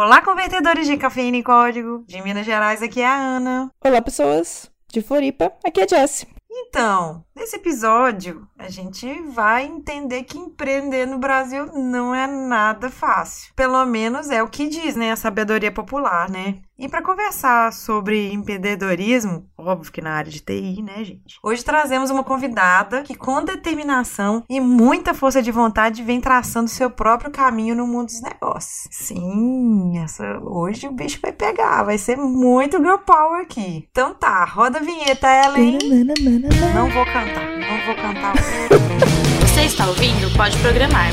Olá, convertedores de cafeína em código. De Minas Gerais, aqui é a Ana. Olá, pessoas. De Floripa, aqui é a Jess. Então, nesse episódio, a gente vai entender que empreender no Brasil não é nada fácil. Pelo menos é o que diz, né, a sabedoria popular, né? E para conversar sobre empreendedorismo, óbvio que na área de TI, né, gente? Hoje trazemos uma convidada que, com determinação e muita força de vontade, vem traçando seu próprio caminho no mundo dos negócios. Sim, essa hoje o bicho vai pegar, vai ser muito girl power aqui. Então tá, roda a vinheta, Ellen. Não vou cantar, não vou cantar. Você está ouvindo? Pode programar.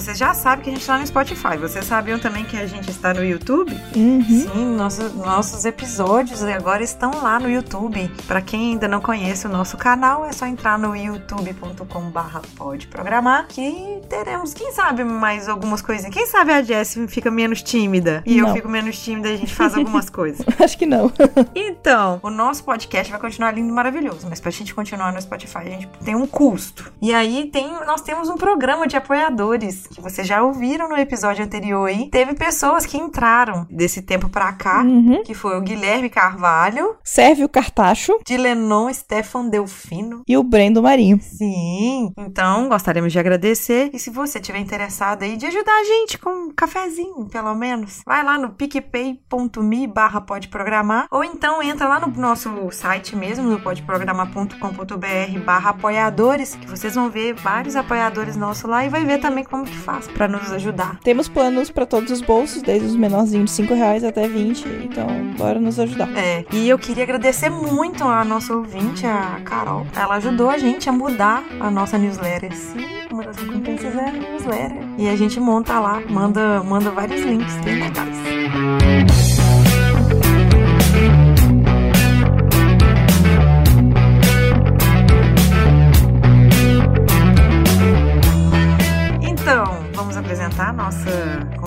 Vocês já sabem que a gente está no Spotify. Vocês sabiam também que a gente está no YouTube? Uhum. Sim, nossos, nossos episódios agora estão lá no YouTube. Para quem ainda não conhece o nosso canal, é só entrar no youtube.com/barra pode programar que teremos, quem sabe, mais algumas coisinhas. Quem sabe a Jess fica menos tímida e eu Não. fico menos tímida e a gente faz algumas coisas. Acho que não. Então, o nosso podcast vai continuar lindo e maravilhoso, mas pra gente continuar no Spotify, a gente tem um custo. E aí tem, nós temos um programa de apoiadores que vocês já ouviram no episódio anterior aí. Teve pessoas que entraram desse tempo pra cá, Uhum. que foi o Guilherme Carvalho, Serve o Cartacho Dilenon Stefan Delfino. e o Brendo Marinho. Sim, então gostaríamos de agradecer. E se você tiver interessado aí de ajudar a gente com um cafezinho, pelo menos, vai lá no picpay.me barra pode programar ou então entra lá no nosso site mesmo, no podeprogramar.com.br barra apoiadores, que vocês vão ver vários apoiadores nossos lá e vai ver também como que faz pra nos ajudar. Temos planos para todos os bolsos, desde os menorzinhos de 5 reais até 20. Então, bora nos ajudar. É, e eu queria agradecer muito a nossa ouvinte, a Carol. Ela ajudou a gente a mudar a nossa newsletter. Sim, uma das recompensas é a newsletter. E a gente monta lá, manda, manda vários links bem legais. a nossa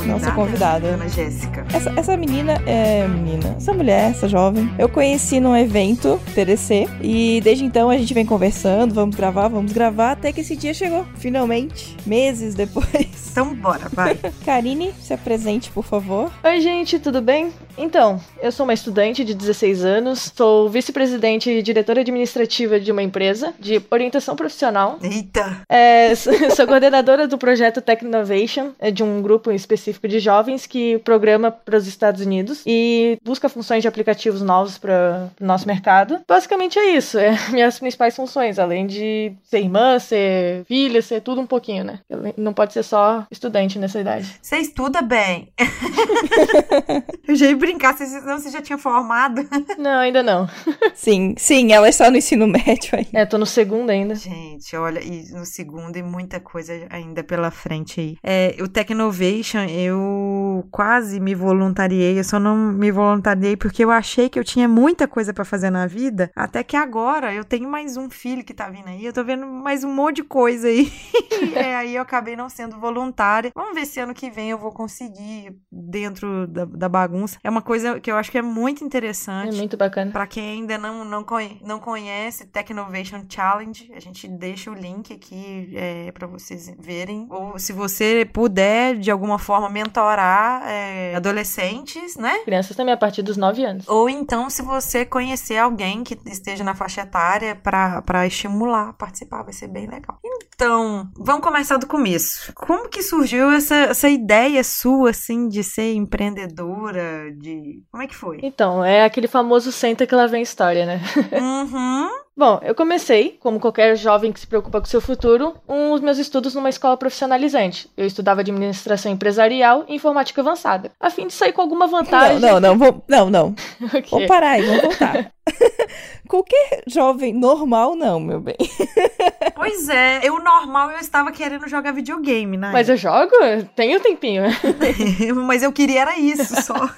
convidada. Nossa convidada. Ana Jéssica. Essa, essa menina é. Menina. Essa mulher, essa jovem. Eu conheci num evento TDC. E desde então a gente vem conversando. Vamos gravar, vamos gravar. Até que esse dia chegou. Finalmente. Meses depois. Então, bora, vai. Karine, se apresente, por favor. Oi, gente, tudo bem? Então, eu sou uma estudante de 16 anos, sou vice-presidente e diretora administrativa de uma empresa de orientação profissional. Eita! É, sou coordenadora do projeto Tech Innovation, é de um grupo específico de jovens que programa para os Estados Unidos e busca funções de aplicativos novos para o nosso mercado. Basicamente é isso, é minhas principais funções, além de ser irmã, ser filha, ser tudo um pouquinho, né? Não pode ser só estudante nessa idade. Você estuda bem. Eu já ia brincar, se senão você já tinha formado. Não, ainda não. Sim, sim, ela está no ensino médio aí. É, tô no segundo ainda. Gente, olha, e no segundo e muita coisa ainda pela frente aí. É, o Tech Innovation, eu quase me voluntariei, eu só não me voluntariei porque eu achei que eu tinha muita coisa pra fazer na vida, até que agora eu tenho mais um filho que tá vindo aí, eu tô vendo mais um monte de coisa aí. é, aí eu acabei não sendo voluntária. Vamos ver se ano que vem eu vou conseguir dentro da, da bagunça. É uma coisa que eu acho que é muito É interessante. muito bacana. Pra quem ainda não, não, conhe- não conhece Tech Innovation Challenge, a gente deixa o link aqui é, para vocês verem. Ou se você puder, de alguma forma, mentorar é, adolescentes, né? Crianças também a partir dos 9 anos. Ou então, se você conhecer alguém que esteja na faixa etária para estimular a participar, vai ser bem legal. Então, vamos começar do começo. Como que surgiu essa, essa ideia sua, assim, de ser empreendedora? De. Como é que foi? Então, é aquele famoso senta que lá vem história, né? Uhum. Bom, eu comecei, como qualquer jovem que se preocupa com seu futuro, um, os meus estudos numa escola profissionalizante. Eu estudava administração empresarial e informática avançada, a fim de sair com alguma vantagem. Não, não, não, vamos, não, não. O quê? Vamos parar aí, vamos voltar. Qualquer jovem normal, não, meu bem. Pois é, eu normal eu estava querendo jogar videogame, né? Mas eu jogo? Tenho tempinho. Mas eu queria era isso só.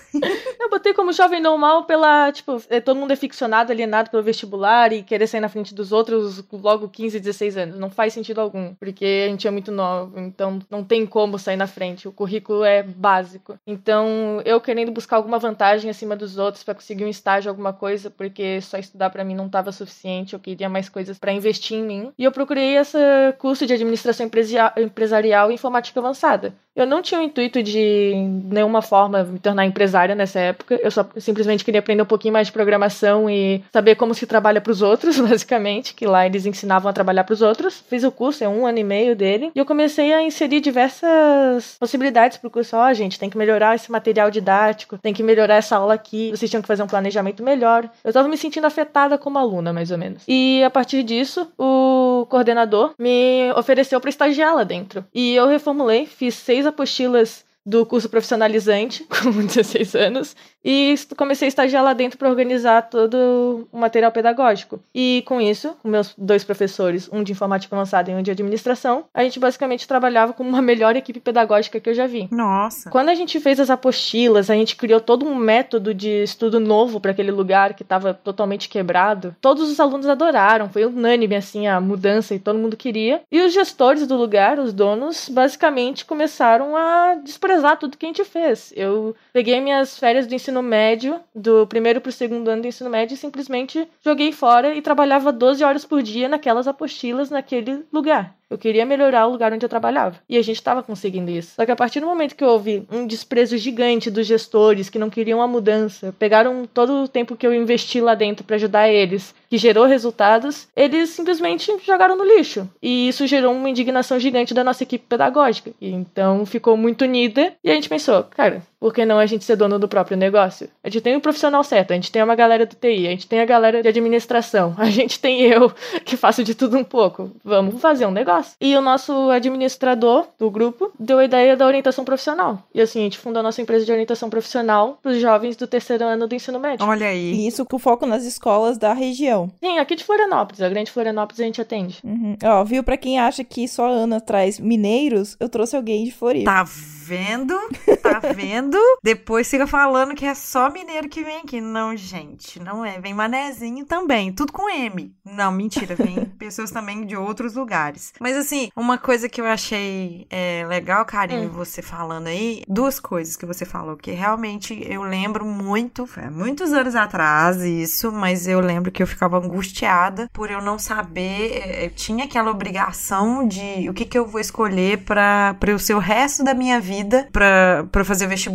Eu botei como jovem normal pela, tipo, é, todo mundo é ficcionado, alienado pelo vestibular e querer sair na frente dos outros logo 15, 16 anos. Não faz sentido algum, porque a gente é muito novo, então não tem como sair na frente. O currículo é básico. Então, eu querendo buscar alguma vantagem acima dos outros para conseguir um estágio, alguma coisa, porque só estudar para mim não estava suficiente, eu queria mais coisas para investir em mim. E eu procurei esse curso de administração empresarial e informática avançada. Eu não tinha o intuito de nenhuma forma me tornar empresária nessa época. Eu só simplesmente queria aprender um pouquinho mais de programação e saber como se trabalha para os outros, basicamente, que lá eles ensinavam a trabalhar para os outros. Fiz o curso, é um ano e meio dele, e eu comecei a inserir diversas possibilidades para o curso. Ó, oh, gente, tem que melhorar esse material didático, tem que melhorar essa aula aqui, vocês tinham que fazer um planejamento melhor. Eu estava me sentindo afetada como aluna, mais ou menos. E a partir disso, o coordenador me ofereceu para estagiar lá dentro. E eu reformulei, fiz seis apostilas do curso profissionalizante, com 16 anos, e comecei a estagiar lá dentro para organizar todo o material pedagógico. E com isso, com meus dois professores, um de informática avançada e um de administração, a gente basicamente trabalhava com uma melhor equipe pedagógica que eu já vi. Nossa. Quando a gente fez as apostilas, a gente criou todo um método de estudo novo para aquele lugar que estava totalmente quebrado. Todos os alunos adoraram, foi unânime assim a mudança e todo mundo queria. E os gestores do lugar, os donos, basicamente começaram a desprezar tudo que a gente fez. Eu peguei minhas férias do ensino médio, do primeiro para o segundo ano do ensino médio, e simplesmente joguei fora e trabalhava 12 horas por dia naquelas apostilas naquele lugar. Eu queria melhorar o lugar onde eu trabalhava. E a gente estava conseguindo isso. Só que a partir do momento que houve um desprezo gigante dos gestores que não queriam a mudança, pegaram todo o tempo que eu investi lá dentro para ajudar eles, que gerou resultados, eles simplesmente jogaram no lixo. E isso gerou uma indignação gigante da nossa equipe pedagógica. E então ficou muito unida e a gente pensou, cara, por que não a gente ser dono do próprio negócio? A gente tem um profissional certo, a gente tem uma galera do TI, a gente tem a galera de administração, a gente tem eu que faço de tudo um pouco. Vamos fazer um negócio. E o nosso administrador do grupo deu a ideia da orientação profissional. E assim, a gente fundou a nossa empresa de orientação profissional para os jovens do terceiro ano do ensino médio. Olha aí. E isso com foco nas escolas da região. Sim, aqui de Florianópolis. A grande Florianópolis a gente atende. Uhum. Ó, viu? Pra quem acha que só a Ana traz mineiros, eu trouxe alguém de Floripa. Tá vendo? Tá vendo? Depois fica falando que é só mineiro que vem aqui. Não, gente, não é. Vem manezinho também. Tudo com M. Não, mentira. Vem pessoas também de outros lugares. Mas assim, uma coisa que eu achei é, legal, Karine, hum. você falando aí, duas coisas que você falou, que realmente eu lembro muito, foi muitos anos atrás isso, mas eu lembro que eu ficava angustiada por eu não saber, é, eu tinha aquela obrigação de o que, que eu vou escolher para o seu resto da minha vida, para fazer vestibular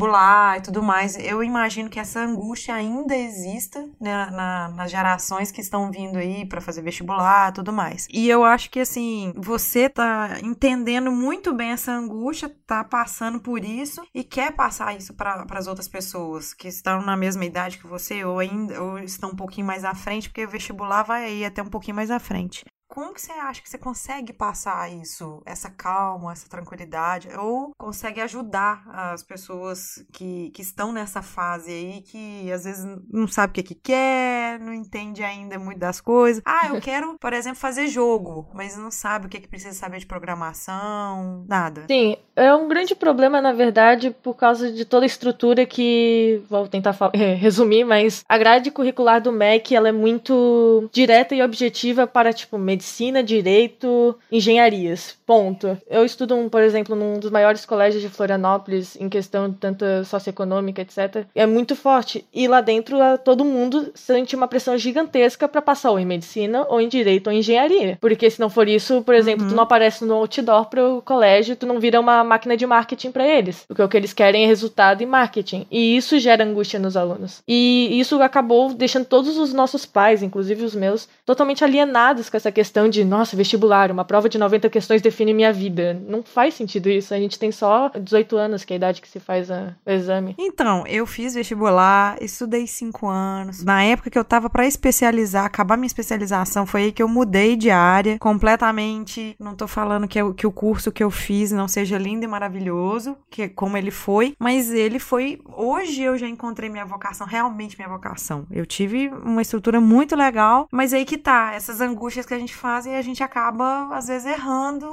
e tudo mais. Eu imagino que essa angústia ainda exista né, na, nas gerações que estão vindo aí para fazer vestibular e tudo mais. E eu acho que assim, você tá entendendo muito bem essa angústia, tá passando por isso e quer passar isso para as outras pessoas que estão na mesma idade que você ou ainda ou estão um pouquinho mais à frente, porque o vestibular vai ir até um pouquinho mais à frente. Como que você acha que você consegue passar isso, essa calma, essa tranquilidade, ou consegue ajudar as pessoas que, que estão nessa fase aí, que às vezes não sabe o que, que quer, não entende ainda muito das coisas. Ah, eu quero, por exemplo, fazer jogo, mas não sabe o que, que precisa saber de programação, nada. Sim, é um grande problema, na verdade, por causa de toda a estrutura que, vou tentar resumir, mas a grade curricular do MEC, ela é muito direta e objetiva para, tipo, medicina, direito, engenharias. Ponto. Eu estudo, um, por exemplo, num dos maiores colégios de Florianópolis, em questão tanto socioeconômica, etc. É muito forte. E lá dentro, todo mundo sente uma pressão gigantesca para passar ou em medicina, ou em direito, ou em engenharia. Porque se não for isso, por exemplo, uhum. tu não aparece no outdoor pro colégio, tu não vira uma máquina de marketing para eles. Porque o que eles querem é resultado e marketing. E isso gera angústia nos alunos. E isso acabou deixando todos os nossos pais, inclusive os meus, totalmente alienados com essa questão questão de, nossa, vestibular, uma prova de 90 questões define minha vida. Não faz sentido isso. A gente tem só 18 anos, que é a idade que se faz a, o exame. Então, eu fiz vestibular, estudei cinco anos. Na época que eu tava para especializar, acabar minha especialização, foi aí que eu mudei de área completamente. Não tô falando que, eu, que o curso que eu fiz não seja lindo e maravilhoso, que como ele foi, mas ele foi. Hoje eu já encontrei minha vocação, realmente minha vocação. Eu tive uma estrutura muito legal, mas aí que tá, essas angústias que a gente faz e a gente acaba, às vezes, errando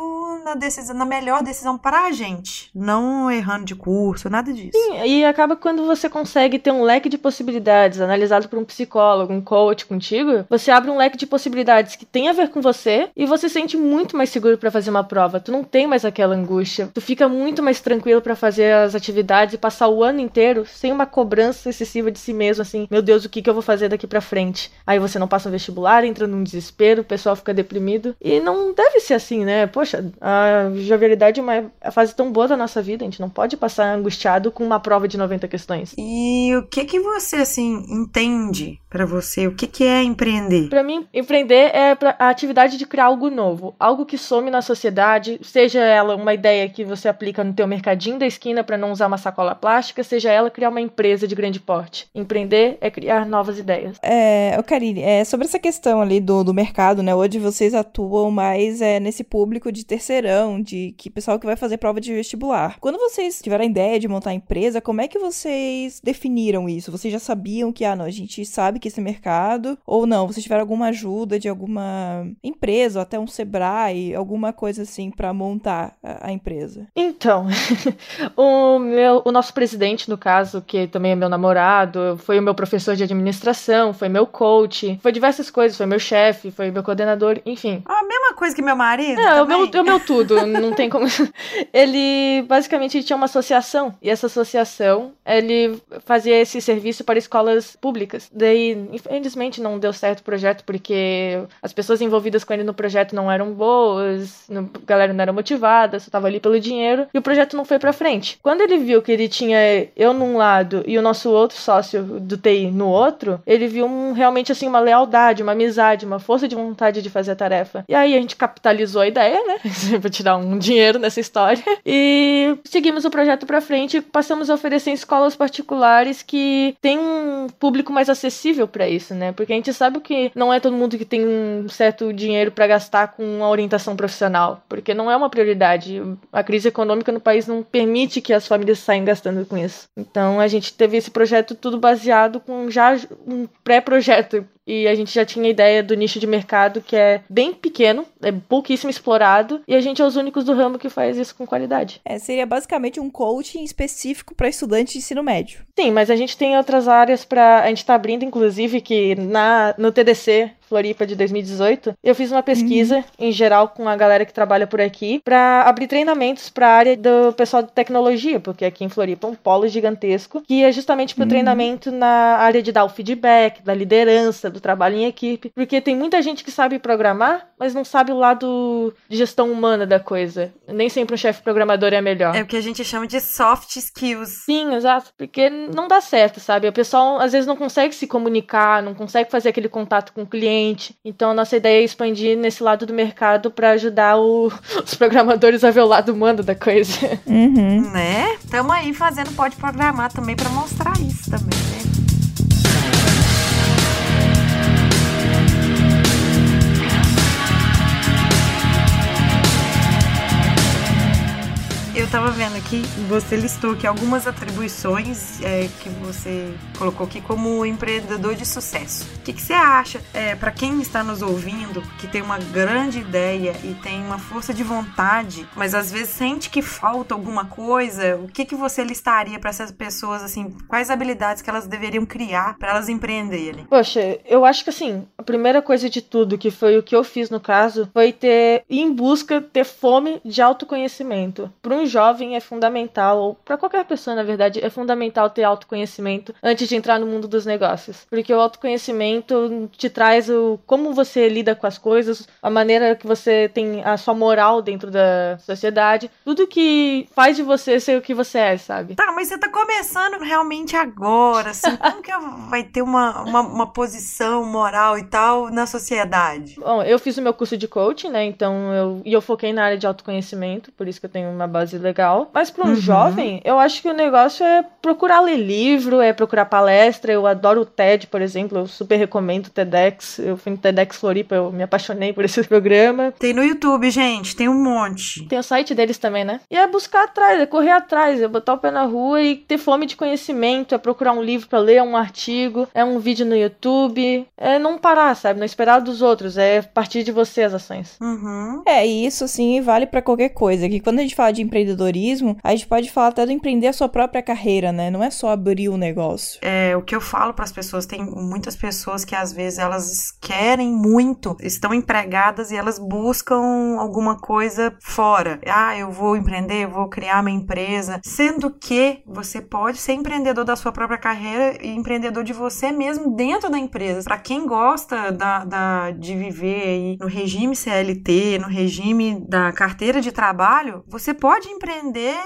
na decisão, na melhor decisão para a gente. Não errando de curso, nada disso. Sim, e acaba quando você consegue ter um leque de possibilidades analisado por um psicólogo, um coach contigo, você abre um leque de possibilidades que tem a ver com você e você se sente muito mais seguro para fazer uma prova. Tu não tem mais aquela angústia. Tu fica muito mais tranquilo para fazer as atividades e passar o ano inteiro sem uma cobrança excessiva de si mesmo, assim, meu Deus, o que, que eu vou fazer daqui para frente? Aí você não passa no vestibular, entra num desespero, o pessoal fica deprimido. E não deve ser assim, né? Poxa, a jovialidade é uma fase tão boa da nossa vida, a gente não pode passar angustiado com uma prova de 90 questões. E o que que você, assim, entende para você? O que que é empreender? Para mim, empreender é a atividade de criar algo novo, algo que some na sociedade, seja ela uma ideia que você aplica no teu mercadinho da esquina para não usar uma sacola plástica, seja ela criar uma empresa de grande porte. Empreender é criar novas ideias. É, Karine, é, sobre essa questão ali do, do mercado, né? Hoje vocês atuam mais é, nesse público de terceirão, de que pessoal que vai fazer prova de vestibular. Quando vocês tiveram a ideia de montar a empresa, como é que vocês definiram isso? Vocês já sabiam que, ah, não, a gente sabe que esse mercado, ou não? Vocês tiveram alguma ajuda de alguma empresa, ou até um Sebrae, alguma coisa assim para montar a, a, empresa? Então, o, meu, o nosso presidente, no caso, que também é meu namorado, foi o meu professor de administração, foi meu coach, foi diversas coisas, foi meu chefe, foi meu coordenador, enfim. A mesma coisa que meu marido? É, o meu, o meu tudo, não tem como. ele basicamente tinha uma associação, e essa associação ele fazia esse serviço para escolas públicas. Daí, infelizmente, não deu certo o projeto porque as pessoas envolvidas com ele no projeto não eram boas, a galera não era motivada, só tava ali pelo dinheiro, e o projeto não foi para frente. Quando ele viu que ele tinha eu num lado e o nosso outro sócio do TI no outro, ele viu um, realmente assim uma lealdade, uma amizade, uma força de vontade de fazer a tarefa. E aí a gente capitalizou a ideia, né? pra tirar um dinheiro nessa história. E seguimos o projeto para frente e passamos a oferecer em escolas particulares que tem um público mais acessível para isso, né? Porque a gente sabe que não é todo mundo que tem um certo dinheiro para gastar com uma orientação profissional, porque não é uma prioridade. A crise econômica no país não permite que as famílias saiam gastando com isso. Então a gente teve esse projeto tudo baseado com já um pré-projeto e a gente já tinha ideia do nicho de mercado que é bem pequeno, é pouquíssimo explorado, e a gente é os únicos do ramo que faz isso com qualidade. É, seria basicamente um coaching específico para estudantes de ensino médio. Sim, mas a gente tem outras áreas para a gente tá abrindo inclusive que na no TDC Floripa de 2018, eu fiz uma pesquisa uhum. em geral com a galera que trabalha por aqui para abrir treinamentos para a área do pessoal de tecnologia, porque aqui em Floripa é um polo gigantesco, que é justamente para o uhum. treinamento na área de dar o feedback, da liderança, do trabalho em equipe, porque tem muita gente que sabe programar, mas não sabe o lado de gestão humana da coisa. Nem sempre um chefe programador é melhor. É o que a gente chama de soft skills. Sim, exato, porque não dá certo, sabe? O pessoal às vezes não consegue se comunicar, não consegue fazer aquele contato com o cliente. Então a nossa ideia é expandir nesse lado do mercado para ajudar o, os programadores a ver o lado humano da coisa. Uhum. Né? Tamo aí fazendo pode programar também para mostrar isso também, eu tava vendo aqui, você listou aqui algumas atribuições é, que você colocou aqui como empreendedor de sucesso. O que, que você acha, é, para quem está nos ouvindo, que tem uma grande ideia e tem uma força de vontade, mas às vezes sente que falta alguma coisa, o que, que você listaria para essas pessoas, assim, quais habilidades que elas deveriam criar para elas empreenderem? Poxa, eu acho que assim, a primeira coisa de tudo, que foi o que eu fiz no caso, foi ter, ir em busca, ter fome de autoconhecimento. Para um jovem é fundamental, ou para qualquer pessoa, na verdade, é fundamental ter autoconhecimento antes de entrar no mundo dos negócios. Porque o autoconhecimento te traz o como você lida com as coisas, a maneira que você tem a sua moral dentro da sociedade, tudo que faz de você ser o que você é, sabe? Tá, mas você tá começando realmente agora, assim, como que vai ter uma, uma, uma posição moral e tal na sociedade? Bom, eu fiz o meu curso de coaching, né? Então eu e eu foquei na área de autoconhecimento, por isso que eu tenho uma base legal. Mas para um Uhum. jovem, eu acho que o negócio é procurar ler livro, é procurar palestra. Eu adoro o TED, por exemplo, eu super recomendo o TEDx. Eu fui no TEDx Floripa, eu me apaixonei por esse programa. Tem no YouTube, gente, tem um monte. Tem o site deles também, né? E é buscar atrás, é correr atrás, é botar o pé na rua e ter fome de conhecimento, é procurar um livro pra ler, um artigo, é um vídeo no YouTube, é não parar, sabe? Não esperar dos outros, é partir de você as ações. Uhum. É, e isso assim vale pra qualquer coisa. Que quando a gente fala de empreendedorismo, a gente pode falar até do empreender a sua própria carreira, né? Não é só abrir o negócio. É, o que eu falo para as pessoas, tem muitas pessoas que às vezes elas querem muito, estão empregadas e elas buscam alguma coisa fora. Ah, eu vou empreender, eu vou criar minha empresa, sendo que você pode ser empreendedor da sua própria carreira e empreendedor de você mesmo dentro da empresa. Para quem gosta da, da- de viver aí no regime CLT, no regime da carteira de trabalho, você pode empreender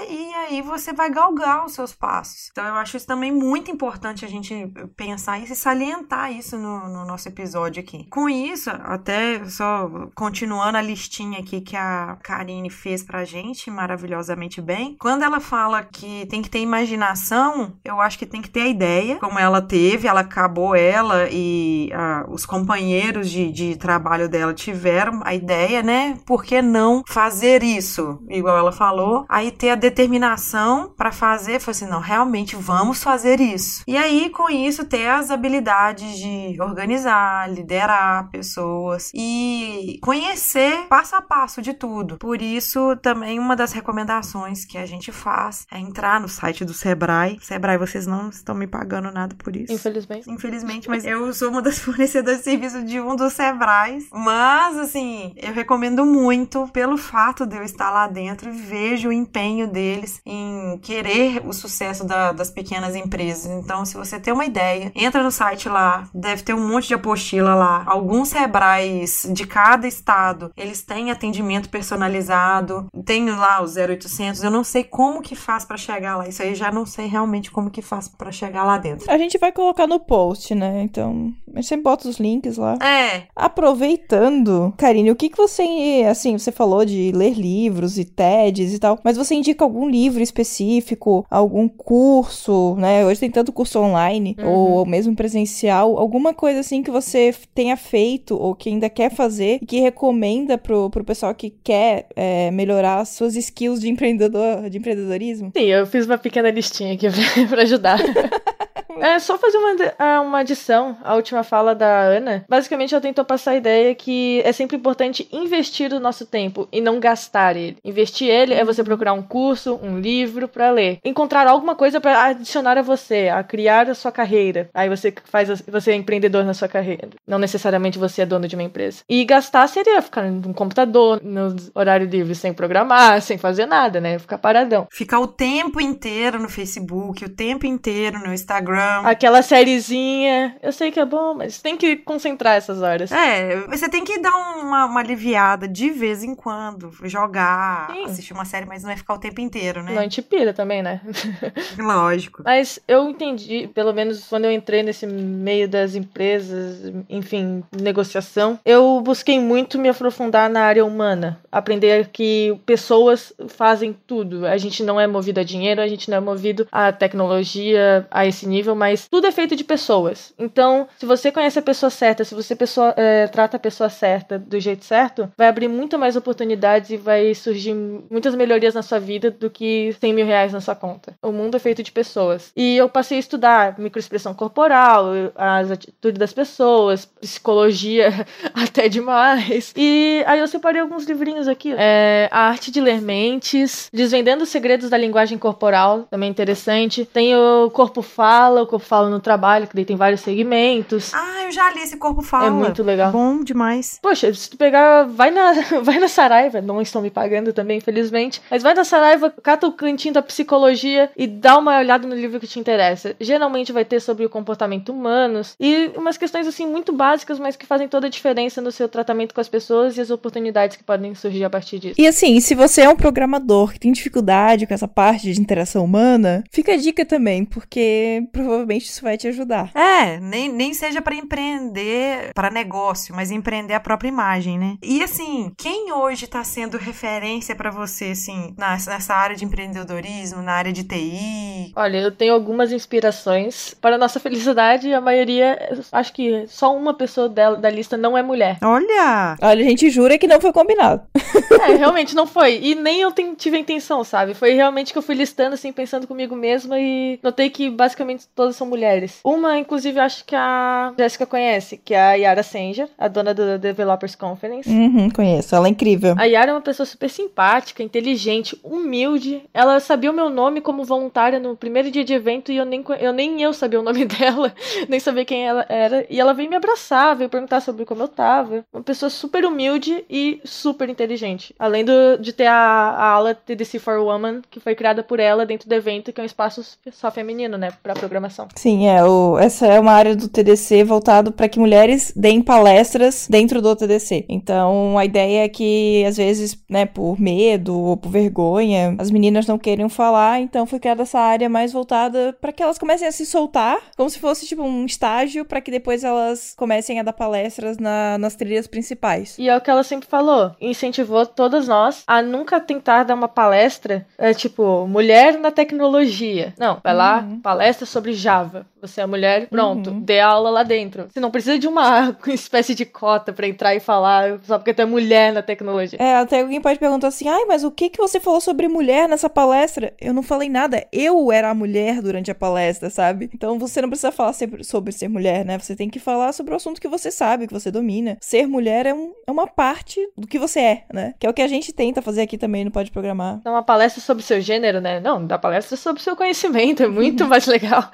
e aí você vai galgar os seus passos. Então eu acho isso também muito importante a gente pensar isso e salientar isso no, no nosso episódio aqui. Com isso, até só continuando a listinha aqui que a Karine fez pra gente maravilhosamente bem, quando ela fala que tem que ter imaginação, eu acho que tem que ter a ideia, como ela teve, ela acabou ela e ah, os companheiros de, de trabalho dela tiveram a ideia, né? Por que não fazer isso? Igual ela falou, aí ter a determinação pra fazer, foi assim, não, realmente vamos fazer isso. E aí, com isso, ter as habilidades de organizar, liderar pessoas e conhecer passo a passo de tudo. Por isso, também uma das recomendações que a gente faz é entrar no site do Sebrae. Sebrae, vocês não estão me pagando nada por isso. Infelizmente. Infelizmente, mas eu sou uma das fornecedoras de serviço de um dos Sebrais. Mas, assim, eu recomendo muito pelo fato de eu estar lá dentro e vejo o empenho deles em querer o sucesso da- das pequenas empresas. Então, se você tem uma ideia, entra no site lá, deve ter um monte de apostila lá. Alguns Sebrais de cada estado, eles têm atendimento personalizado. Tem lá o 0800, eu não sei como que faz pra chegar lá. Isso aí já não sei realmente como que faz pra chegar lá dentro. A gente vai colocar no post, né? Então, gente sempre bota os links lá. É, Aproveitando, Karine, o que que você, assim, você falou de ler livros e TEDs e tal, mas você indica algum livro específico, algum curso, né? Hoje tem tanto curso online Uhum. ou mesmo presencial, alguma coisa assim que você tenha feito ou que ainda quer fazer e que recomenda pro, pro pessoal que quer é, melhorar as suas skills de empreendedor, de empreendedorismo? Sim, eu fiz uma pequena listinha aqui pra- pra ajudar. É só fazer uma, ah, uma adição à última fala da Ana. Basicamente, ela tentou passar a ideia que é sempre importante investir o nosso tempo e não gastar ele. Investir ele é você procurar um curso, um livro pra ler. Encontrar alguma coisa pra adicionar a você, a criar a sua carreira. Aí você faz, você é empreendedor na sua carreira. Não necessariamente você é dono de uma empresa. E gastar seria ficar no computador, no horário livre, sem programar, sem fazer nada, né? Ficar paradão. ficar o tempo inteiro no Facebook, o tempo inteiro no Instagram. Aquela sériezinha, eu sei que é bom, mas tem que concentrar essas horas. É, você tem que dar uma, uma aliviada de vez em quando, jogar, Sim. assistir uma série, mas não é ficar o tempo inteiro, Não, a né? gente pira também, né? Lógico. Mas eu entendi, pelo menos quando eu entrei nesse meio das empresas, enfim, negociação, eu busquei muito me aprofundar na área humana. Aprender que pessoas fazem tudo. A gente não é movido a dinheiro, a gente não é movido a tecnologia a esse nível, mas tudo é feito de pessoas. Então, se você conhece a pessoa certa, se você pessoa, é, trata a pessoa certa do jeito certo, vai abrir muito mais oportunidades e vai surgir muitas melhorias na sua vida do que 100 mil reais na sua conta. O mundo é feito de pessoas. E eu passei a estudar microexpressão corporal, as atitudes das pessoas, psicologia até demais. E aí eu separei alguns livrinhos aqui. É, a Arte de Ler Mentes, Desvendando os Segredos da Linguagem Corporal, também interessante. Tem o Corpo Fala, Corpo Fala no Trabalho, que daí tem vários segmentos. Ah, eu já li esse corpo fala. É muito legal. Bom demais. Poxa, se tu pegar, vai na, vai na Saraiva, não estão me pagando também, infelizmente, mas vai na Saraiva, cata o cantinho da psicologia e dá uma olhada no livro que te interessa. Geralmente vai ter sobre o comportamento humano e umas questões assim muito básicas, mas que fazem toda a diferença no seu tratamento com as pessoas e as oportunidades que podem surgir a partir disso. E assim, se você é um programador que tem dificuldade com essa parte de interação humana, fica a dica também, porque provavelmente isso vai te ajudar. É, nem, nem seja para empreender para negócio, mas empreender a própria imagem, né? E assim, quem hoje tá sendo referência para você, assim, nessa área de empreendedorismo, na área de TI? Olha, eu tenho algumas inspirações. Para nossa felicidade, a maioria, acho que só uma pessoa da, da lista não é mulher. Olha! Olha, a gente jura que não foi combinado. É, realmente não foi. E nem eu tive a intenção, sabe? Foi realmente que eu fui listando, assim, pensando comigo mesma e notei que basicamente todas são mulheres. Uma, inclusive, acho que a Jéssica conhece, que é a Yara Sanger, a dona do Developers Conference. Uhum, conheço. Ela é incrível. A Yara é uma pessoa super simpática, inteligente, humilde. Ela sabia o meu nome como voluntária no primeiro dia de evento e eu nem eu, nem eu sabia o nome dela, nem sabia quem ela era. E ela veio me abraçar, veio perguntar sobre como eu tava. Uma pessoa super humilde e super inteligente. Além do, de ter a, a aula TDC for Woman, que foi criada por ela dentro do evento, que é um espaço só feminino, né, pra programação. Sim, é. O, essa é uma área do TDC voltado para que mulheres deem palestras dentro do TDC. Então, a ideia é que, às vezes, né, por medo ou por vergonha, as meninas não querem falar, então foi criada essa área mais voltada para que elas comecem a se soltar, como se fosse, tipo, um estágio para que depois elas comecem a dar palestras na, nas trilhas principais. E é o que ela sempre falou, incentivou todas nós a nunca tentar dar uma palestra, é, tipo, mulher na tecnologia. Não, vai lá, uhum. palestra sobre Java. Você é mulher, pronto, uhum. dê aula lá dentro. Você não precisa de uma espécie de cota para entrar e falar só porque tu é mulher na tecnologia. É, até alguém pode perguntar assim: ai, mas o que, que você falou sobre mulher nessa palestra? Eu não falei nada. Eu era a mulher durante a palestra, sabe? Então você não precisa falar sempre sobre ser mulher, né? Você tem que falar sobre o assunto que você sabe, que você domina. Ser mulher é, um, é uma parte do que você é, né? Que é o que a gente tenta fazer aqui também no Pode Programar. Então, uma palestra sobre seu gênero, né? Não, dá palestra sobre seu conhecimento, é muito mais legal.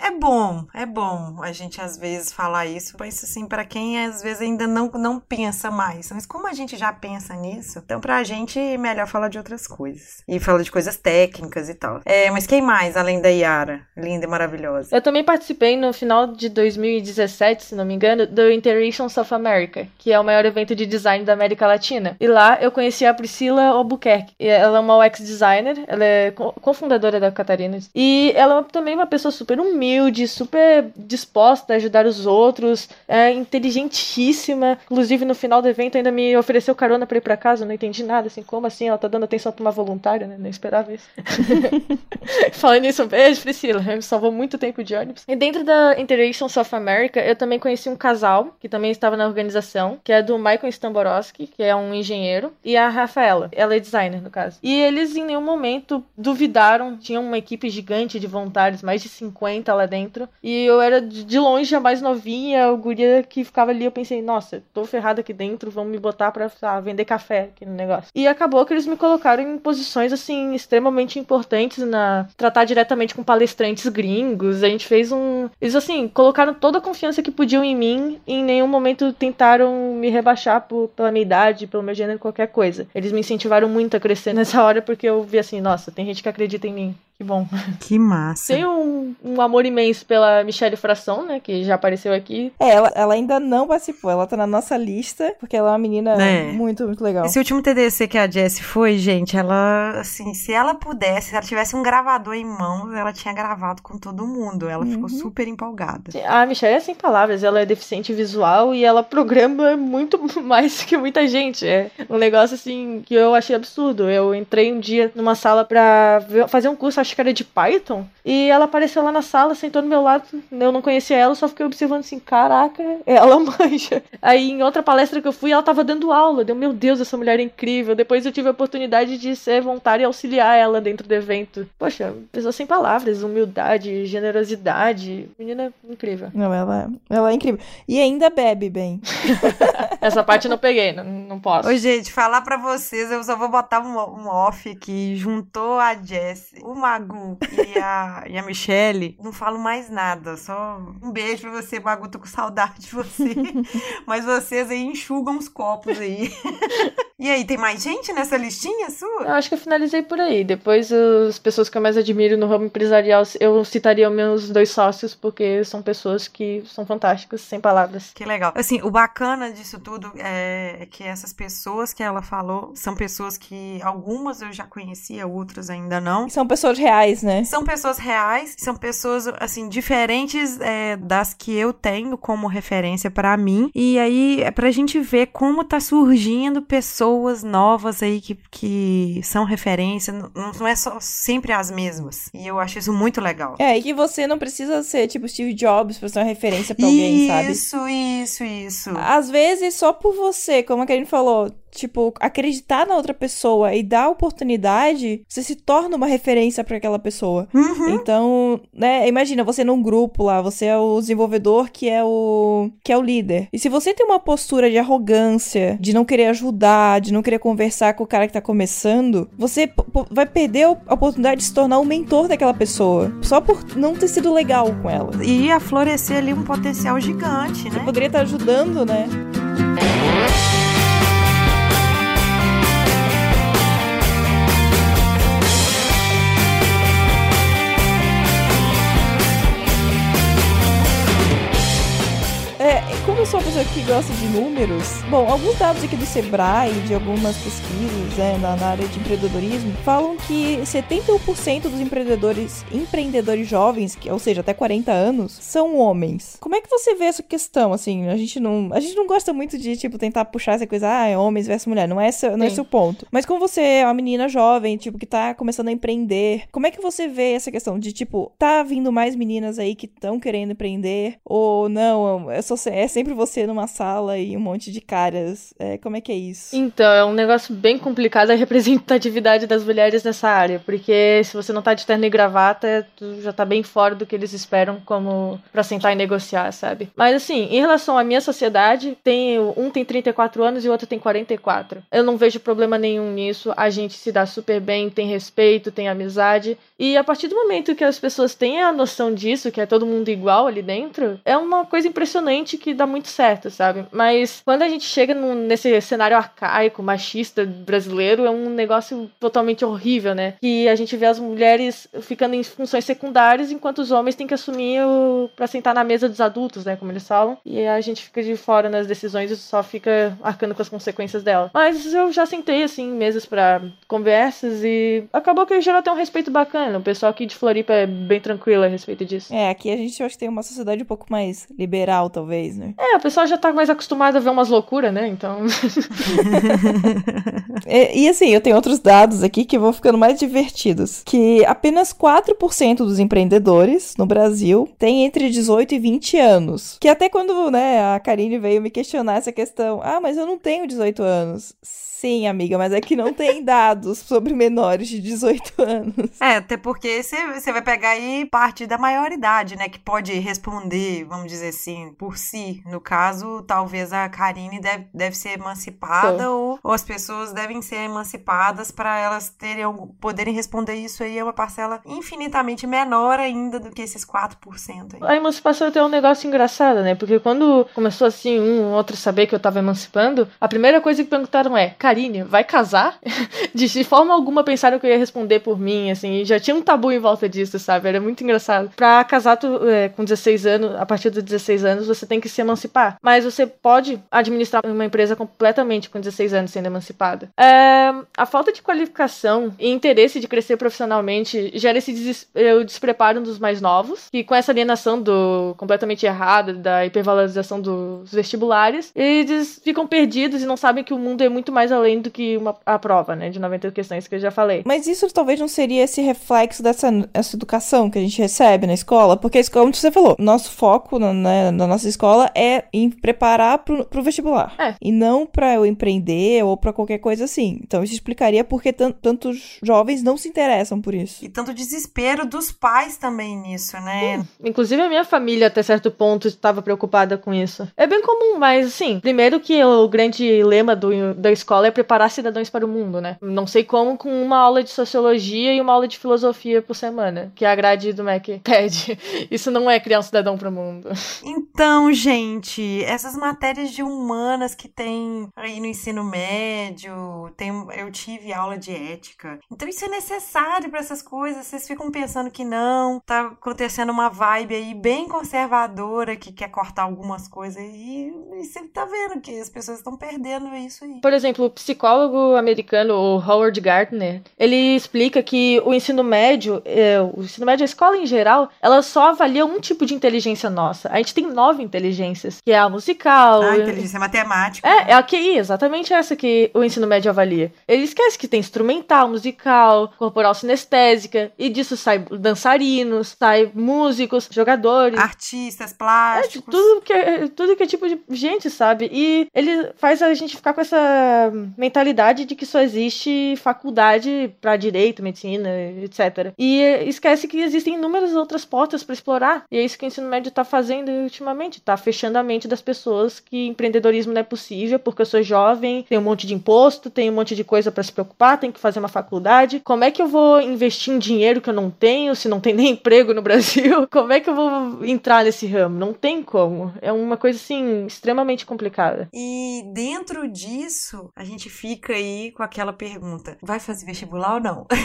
É bom, é bom a gente às vezes falar isso, mas assim, para quem às vezes ainda não, não pensa mais. Mas como a gente já pensa nisso, então pra gente é melhor falar de outras coisas. E falar de coisas técnicas e tal. É, mas quem mais, além da Yara? Linda e maravilhosa. Eu também participei no final de 2017, se não me engano, do Interations of America, que é o maior evento de design da América Latina. E lá eu conheci a Priscila Albuquerque. Ela é uma UX designer, ela é cofundadora da Catarina. E ela é também uma pessoa super humilde super disposta a ajudar os outros, é inteligentíssima. Inclusive, no final do evento, ainda me ofereceu carona pra ir pra casa. Eu não entendi nada, assim, como assim? Ela tá dando atenção pra uma voluntária, né? Nem esperava isso. Falando isso, um beijo, Priscila. Me salvou muito tempo de ônibus. E dentro da Interaction South America, eu também conheci um casal, que também estava na organização, que é do Michael Stamborowski, que é um engenheiro, e a Rafaela. Ela é designer, no caso. E eles, em nenhum momento, duvidaram. Tinham uma equipe gigante de voluntários, mais de 50 lá dentro. E eu era de longe a mais novinha, o guria que ficava ali. Eu pensei, nossa, tô ferrada aqui dentro, vão me botar pra vender café aqui no negócio. E acabou que eles me colocaram em posições, assim, extremamente importantes na tratar diretamente com palestrantes gringos. A gente fez um. Eles, assim, colocaram toda a confiança que podiam em mim e em nenhum momento tentaram me rebaixar por, pela minha idade, pelo meu gênero, qualquer coisa. Eles me incentivaram muito a crescer nessa hora porque eu vi assim, nossa, tem gente que acredita em mim. Que bom. Que massa. Tem um, um amor imenso pela Michelle Fração, né? Que já apareceu aqui. É, ela, ela ainda não participou. Ela tá na nossa lista, porque ela é uma menina é. muito, muito legal. Esse último TDC que a Jessie foi, gente, ela, assim, se ela pudesse, se ela tivesse um gravador em mãos, ela tinha gravado com todo mundo. Ela uhum. ficou super empolgada. A Michelle é sem palavras. Ela é deficiente visual e ela programa muito mais que muita gente. É um negócio, assim, que eu achei absurdo. Eu entrei um dia numa sala pra fazer um curso, acho acho que era de Python, e ela apareceu lá na sala, sentou do meu lado, eu não conhecia ela, só fiquei observando assim, caraca, ela manja. Aí em outra palestra que eu fui, ela tava dando aula, deu, meu Deus, essa mulher é incrível. Depois eu tive a oportunidade de ser voluntária e auxiliar ela dentro do evento. Poxa, pessoa sem palavras, humildade, generosidade, menina incrível. Não, ela, ela é incrível. E ainda bebe bem. Essa parte eu não peguei, não, não posso. Ô, gente, falar pra vocês, eu só vou botar um, um off aqui. Juntou a Jess, o Magu e a, e a Michelle. Não falo mais nada. Só um beijo pra você, Magu. Tô com saudade de você. Mas vocês aí enxugam os copos aí. e aí, tem mais gente nessa listinha sua? Eu acho que eu finalizei por aí. Depois, as pessoas que eu mais admiro no ramo empresarial, eu citaria meus dois sócios, porque são pessoas que são fantásticas, sem palavras. Que legal. Assim, o bacana disso tudo é que essas pessoas que ela falou são pessoas que algumas eu já conhecia, outras ainda não. São pessoas reais, né? São pessoas reais, são pessoas, assim, diferentes é, das que eu tenho como referência para mim. E aí é pra gente ver como tá surgindo pessoas novas aí que, que são referência. Não, não é só sempre as mesmas. E eu acho isso muito legal. É, e que você não precisa ser tipo Steve Jobs pra ser uma referência pra alguém, sabe? Isso, isso, isso. Às vezes, só por você, como a Karine falou, tipo, acreditar na outra pessoa e dar oportunidade, você se torna uma referência para aquela pessoa. Uhum. Então, né, imagina você num grupo lá, você é o desenvolvedor que é o que é o líder. E se você tem uma postura de arrogância, de não querer ajudar, de não querer conversar com o cara que tá começando, você vai perder a oportunidade de se tornar o mentor daquela pessoa, só por não ter sido legal com ela. E ia florescer ali um potencial gigante, né? Poderia estar ajudando, né? Como eu sou uma pessoa que gosta de números, bom, alguns dados aqui do Sebrae, de algumas pesquisas né, na, na área de empreendedorismo, falam que 71% dos empreendedores, empreendedores jovens, que, ou seja, até 40 anos, são homens. Como é que você vê essa questão, assim? A gente não, a gente não gosta muito de, tipo, tentar puxar essa coisa, ah, é homens versus mulher, não é esse, não é esse o ponto. Mas como você é uma menina jovem, tipo, que tá começando a empreender, como é que você vê essa questão de, tipo, tá vindo mais meninas aí que estão querendo empreender, ou não, é, só, é sempre você numa sala e um monte de caras, é, como é que é isso? Então, é um negócio bem complicado a representatividade das mulheres nessa área, porque se você não tá de terno e gravata, tu já tá bem fora do que eles esperam como pra sentar e negociar, sabe? Mas assim, em relação à minha sociedade, tem um tem 34 anos e o outro tem 44. Eu não vejo problema nenhum nisso, a gente se dá super bem, tem respeito, tem amizade, e a partir do momento que as pessoas têm a noção disso, que é todo mundo igual ali dentro, é uma coisa impressionante que dá muito certo, sabe? Mas quando a gente chega num- nesse cenário arcaico, machista brasileiro, é um negócio totalmente horrível, né? Que a gente vê as mulheres ficando em funções secundárias, enquanto os homens têm que assumir o... pra sentar na mesa dos adultos, né? Como eles falam. E a gente fica de fora nas decisões e só fica arcando com as consequências dela. Mas eu já sentei, assim, mesas pra conversas e acabou que gerou até um respeito bacana. O pessoal aqui de Floripa é bem tranquilo a respeito disso. É, aqui a gente acho que tem uma sociedade um pouco mais liberal, talvez, né? É, o pessoal já tá mais acostumado a ver umas loucuras, né? Então. E, e, assim, eu tenho outros dados aqui que vão ficando mais divertidos. Que apenas 4% dos empreendedores no Brasil têm entre 18 e 20 anos. Que até quando, né, a Karine veio me questionar essa questão. Ah, mas eu não tenho 18 anos. Sim, amiga, mas é que não tem dados sobre menores de 18 anos. É, até porque você vai pegar aí parte da maioridade, né? Que pode responder, vamos dizer assim, por si. No caso, talvez a Karine deve, deve ser emancipada ou, ou as pessoas devem ser emancipadas para elas terem, poderem responder isso aí. É uma parcela infinitamente menor ainda do que esses 4% aí. A emancipação tem um negócio engraçado, né? Porque quando começou assim, um ou outro saber que eu tava emancipando, a primeira coisa que perguntaram é: Karine, vai casar? De, forma alguma pensaram que eu ia responder por mim, assim, e já tinha um tabu em volta disso, sabe? Era muito engraçado. Pra casar tu, é, com 16 anos, a partir dos 16 anos, você tem que se emancipar. Mas você pode administrar uma empresa completamente com 16 anos sendo emancipada. É, a falta de qualificação e interesse de crescer profissionalmente gera esse des o despreparo dos mais novos, que com essa alienação do completamente errada da hipervalorização dos vestibulares, eles ficam perdidos e não sabem que o mundo é muito mais além do que uma, a prova, né? De 90 questões que eu já falei. Mas isso talvez não seria esse reflexo dessa essa educação que a gente recebe na escola, porque, como você falou, nosso foco na, né, na nossa escola é em preparar pro, pro vestibular. É. E não pra eu empreender ou pra qualquer coisa assim. Então isso explicaria porque tan- tantos jovens não se interessam por isso. E tanto desespero dos pais também nisso, né? Inclusive a minha família, até certo ponto, estava preocupada com isso. É bem comum, mas assim, primeiro que o grande lema do, da escola é preparar cidadãos para o mundo, né? Não sei como com uma aula de sociologia e uma aula de filosofia por semana, que é a grade do MEC pede. Isso não é criar um cidadão para o mundo. Então, gente, essas matérias de humanas que tem aí no ensino médio, tem, eu tive aula de ética. Então isso é necessário para essas coisas. Vocês ficam pensando que não, tá acontecendo uma vibe aí bem conservadora que quer cortar algumas coisas e, e você tá vendo que as pessoas estão perdendo isso aí. Por exemplo, psicólogo americano, o Howard Gardner, ele explica que o ensino médio, é, o ensino médio, a escola em geral, ela só avalia um tipo de inteligência nossa. A gente tem nove inteligências, que é a musical. Ah, inteligência matemática. É, é a QI, exatamente essa que o ensino médio avalia. Ele esquece que tem instrumental, musical, corporal sinestésica, e disso sai dançarinos, sai músicos, jogadores. Artistas, É, plásticos. tudo que é, tudo que é tipo de gente, sabe? E ele faz a gente ficar com essa mentalidade de que só existe faculdade pra direito, medicina, etc. E esquece que existem inúmeras outras portas pra explorar. E é isso que o ensino médio tá fazendo ultimamente, tá fechando a mente das pessoas que empreendedorismo não é possível porque eu sou jovem, tem um monte de imposto, tem um monte de coisa pra se preocupar, tem que fazer uma faculdade. Como é que eu vou investir em dinheiro que eu não tenho, se não tem nem emprego no Brasil? Como é que eu vou entrar nesse ramo? Não tem como. É uma coisa assim extremamente complicada. E dentro disso, a gente fica aí com aquela pergunta: vai fazer vestibular ou não?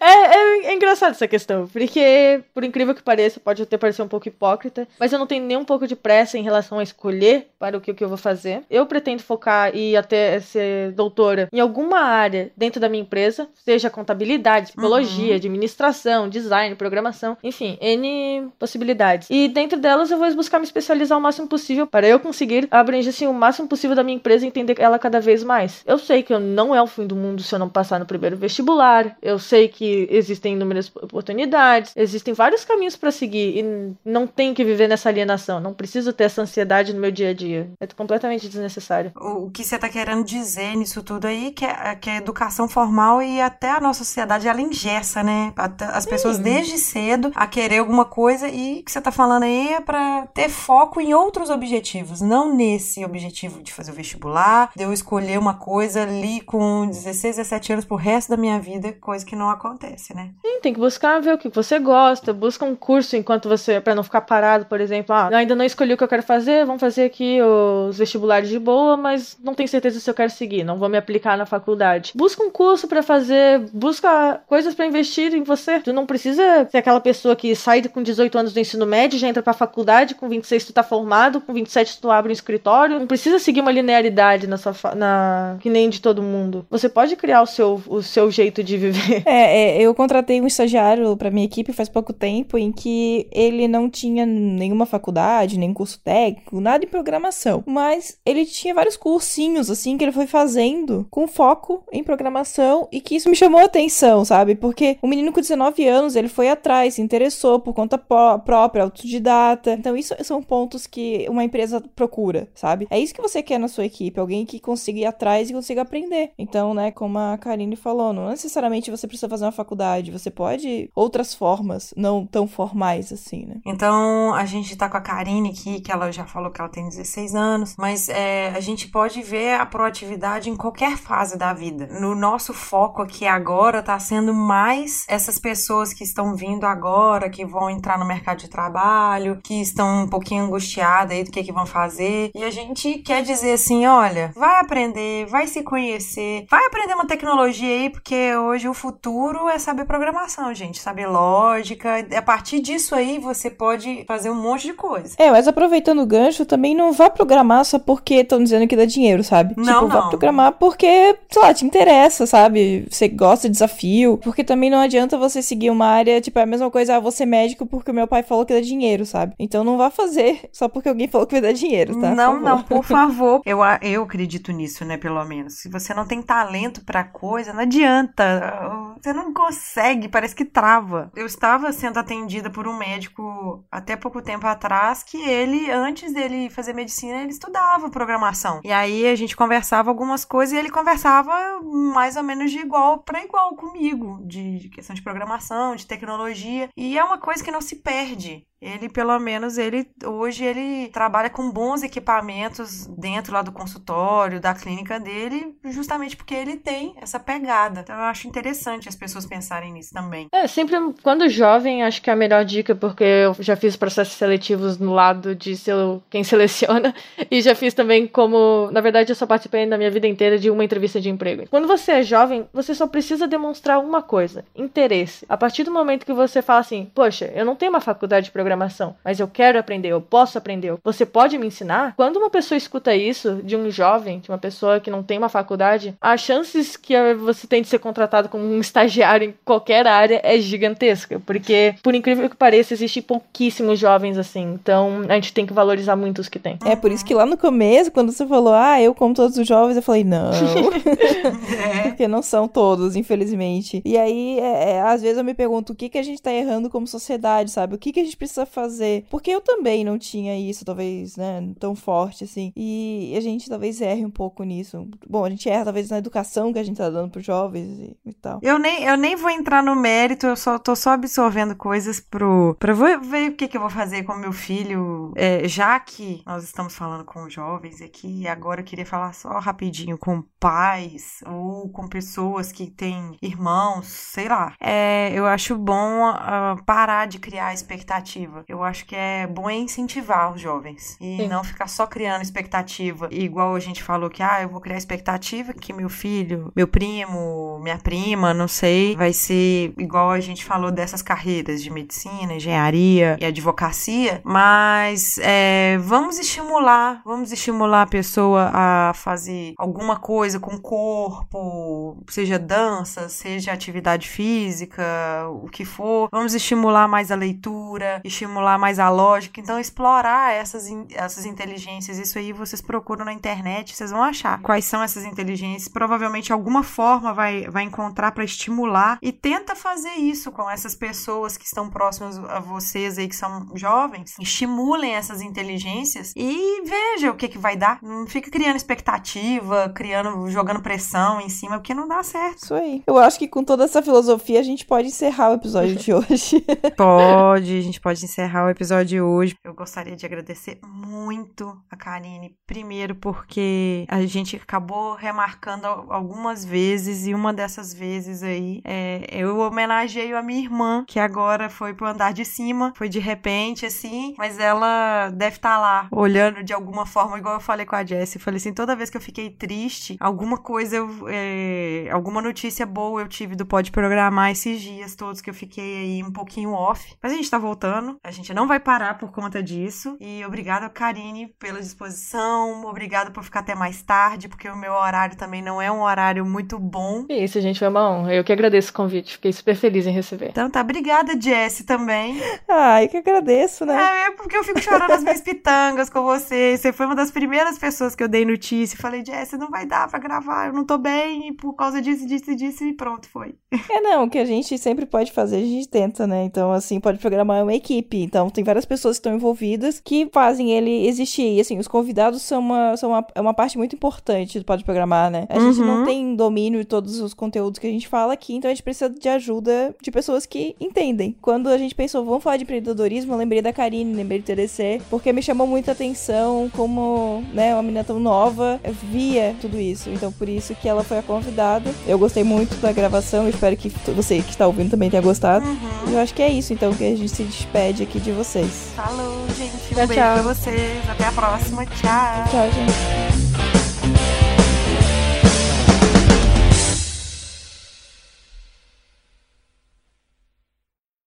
É, é, é engraçado essa questão, porque, por incrível que pareça, pode até parecer um pouco hipócrita, mas eu não tenho nem um pouco de pressa em relação a escolher para o que, o que eu vou fazer. Eu pretendo focar e até ser doutora em alguma área dentro da minha empresa, seja contabilidade, psicologia, Uhum. administração, design, programação, enfim, N possibilidades. E dentro delas eu vou buscar me especializar o máximo possível para eu conseguir abranger assim, o máximo possível da minha empresa e entender ela cada vez mais. Eu sei que eu não é o fim do mundo se eu não passar no primeiro vestibular, eu sei que existem inúmeras oportunidades, existem vários caminhos para seguir e não tenho que viver nessa alienação, não preciso ter essa ansiedade no meu dia a dia. É completamente desnecessário. O, que você tá querendo dizer nisso tudo aí, que é, que a educação formal e até a nossa sociedade, ela engessa, né? As pessoas desde cedo a querer alguma coisa e o que você tá falando aí é pra ter foco em outros objetivos, não nesse objetivo de fazer o vestibular, de eu escolher uma coisa ali com 16, 17 anos pro resto da minha vida, coisa que não acontece, né? Sim, tem que buscar ver o que você gosta, busca um curso enquanto você, para não ficar parado, por exemplo, ah, ainda não escolhi o que eu quero fazer, vamos fazer aqui os vestibulares de boa, mas não tenho certeza se eu quero seguir, não vou me aplicar na faculdade. Busca um curso para fazer, busca coisas para investir em você. Tu não precisa ser aquela pessoa que sai com 18 anos do ensino médio, já entra pra faculdade, com 26 tu tá formado, com 27 tu abre um escritório. Não precisa seguir uma linearidade na sua na que nem de todo mundo. Você pode criar o seu o seu jeito de viver. É, é, eu contratei um estagiário pra minha equipe faz pouco tempo em que ele não tinha nenhuma faculdade, nem curso técnico, nada em programação. Mas ele tinha vários cursinhos, assim, que ele foi fazendo com foco em programação e que isso me chamou a atenção, sabe? Porque o menino com 19 anos, ele foi atrás, se interessou por conta pró- própria, autodidata. Então, isso são pontos que uma empresa procura, sabe? É isso que você quer na sua equipe, alguém que consiga ir atrás e consiga aprender. Então, né, como a Karine falou, não necessariamente você precisa fazer uma faculdade, você pode outras formas, não tão formais assim, né? Então, a gente tá com a Karine aqui, que ela já falou que ela tem 16 anos, mas é, a gente pode ver a proatividade em qualquer fase da vida. No nosso foco aqui agora tá sendo mais essas pessoas que estão vindo agora, que vão entrar no mercado de trabalho, que estão um pouquinho angustiadas aí do que, que vão fazer. E a gente quer dizer assim: olha, vai aprender, vai se conhecer, vai aprender uma tecnologia aí, porque hoje o futuro é saber programação, gente, saber lógica. A partir disso aí você pode fazer um monte de coisa. É, mas aproveitando o gancho, também não vá programar só porque estão dizendo que dá dinheiro, sabe? Não, tipo, vá não. programar porque, sei lá, te interessa, sabe? Você gosta de desafio. Porque também não adianta você seguir uma área, tipo, é a mesma coisa, ah, vou ser médico porque o meu pai falou que dá dinheiro, sabe? Então não vá fazer só porque alguém falou que vai dar dinheiro, tá? Não, Por não, por favor. Eu, eu acredito acredito nisso, né, pelo menos. Se você não tem talento pra coisa, não adianta. Você não consegue, parece que trava. Eu estava sendo atendida por um médico até pouco tempo atrás que ele, antes dele fazer medicina, ele estudava programação. E aí a gente conversava algumas coisas e ele conversava mais ou menos de igual para igual comigo, de questão de programação, de tecnologia. E é uma coisa que não se perde. Ele, pelo menos, ele hoje ele trabalha com bons equipamentos dentro lá do consultório, da clínica dele, justamente porque ele tem essa pegada. Então eu acho interessante as pessoas pensarem nisso também. É, sempre quando jovem, acho que é a melhor dica, porque eu já fiz processos seletivos no lado de ser quem seleciona, e já fiz também como, na verdade, eu só participei na minha vida inteira de uma entrevista de emprego. Quando você é jovem, você só precisa demonstrar uma coisa: interesse. A partir do momento que você fala assim, poxa, eu não tenho uma faculdade de programação, mas eu quero aprender, eu posso aprender, você pode me ensinar? Quando uma pessoa escuta isso de um jovem, de uma pessoa que não tem uma faculdade, as chances que você tem de ser contratado como um estagiário em qualquer área é gigantesca, porque, por incrível que pareça, existem pouquíssimos jovens assim, então a gente tem que valorizar muito os que tem. É por isso que lá no começo, quando você falou, ah, eu como todos os jovens, eu falei, não. Porque não são todos, infelizmente. E aí, é, é, às vezes eu me pergunto o que, que a gente tá errando como sociedade, sabe? O que, que a gente precisa fazer? Porque eu também não tinha isso, talvez, né, tão forte assim. E a gente talvez erre um pouco nisso. Bom, a gente erra talvez na educação que a gente tá dando pros jovens e, e tal. Eu nem, eu nem vou entrar no mérito, eu só tô só absorvendo coisas pro. pra ver, ver o que, que eu vou fazer com meu filho. É, já que nós estamos falando com jovens aqui, agora eu queria falar só rapidinho com pais ou com pessoas que têm irmãos, sei lá. É, eu acho bom uh, parar de criar expectativa. Eu acho que é bom incentivar os jovens e Sim. não ficar só criando expectativa. Igual a gente falou que, ah, eu vou criar expectativa que meu filho, meu primo, minha prima, não sei, vai ser igual a gente falou dessas carreiras de medicina, engenharia e advocacia, mas é, vamos estimular, vamos estimular a pessoa a fazer alguma coisa com o corpo, seja dança, seja atividade física, o que for. Vamos estimular mais a leitura, estimular mais a lógica. Então, explorar essas, essas inteligências. Isso aí vocês procuram na internet, vocês vão achar quais são essas inteligências. Provavelmente alguma forma vai, vai encontrar para estimular e tenta fazer isso com essas pessoas que estão próximas a vocês aí que são jovens. Estimulem essas inteligências e veja o que que vai dar. Não fica criando expectativa, criando, jogando pressão em cima, porque não dá certo. Isso aí. Eu acho que com toda essa filosofia a gente pode encerrar o episódio de hoje. Pode, a gente pode encerrar o episódio de hoje. Eu gostaria de agradecer muito a Karine, primeiro porque a gente acabou remarcando al- algumas vezes e uma dessas vezes aí é, eu homenageio a minha irmã, que agora foi pro andar de cima, foi de repente assim, mas ela deve estar lá olhando de alguma forma, igual eu falei com a Jessie. Eu falei assim, toda vez que eu fiquei triste, alguma coisa, eu, é, alguma notícia boa eu tive do Pode Programar esses dias todos que eu fiquei aí um pouquinho off. Mas a gente tá voltando, a gente não vai parar por conta disso. E obrigada, Karine, pela disposição, obrigada por ficar até mais tarde, porque o meu horário também não é um horário muito bom. E isso, gente, foi uma honra. Eu que agradeço o convite. Fiquei super feliz em receber. Então tá, obrigada, Jessie, também. Ai, que agradeço, né? É, porque eu fico chorando as minhas pitangas com você. Você foi uma das primeiras pessoas que eu dei notícia. e Falei, Jess, não vai dar pra gravar, eu não tô bem, e por causa disso, disso e disso, e pronto, foi. É, não, o que a gente sempre pode fazer, a gente tenta, né? Então, assim, pode programar uma equipe. Então, tem várias pessoas que estão envolvidas que fazem ele existir. E, assim, os convidados são uma, são uma, é uma parte muito importante do Pode Programar, né? A gente não Uhum. tem domínio de todos os conteúdos que a gente fala aqui, então a gente precisa de ajuda de pessoas que entendem. Quando a gente pensou, vamos falar de empreendedorismo, eu lembrei da Karine, lembrei do TDC, porque me chamou muita atenção como, né, uma menina tão nova via tudo isso. Então, por isso que ela foi a convidada. Eu gostei muito da gravação, espero que você que está ouvindo também tenha gostado. Uhum. E eu acho que é isso, então, que a gente se despede aqui de vocês. Falou, gente. Um Tchau, beijo tchau. pra vocês. Até a próxima. Tchau. Tchau, gente.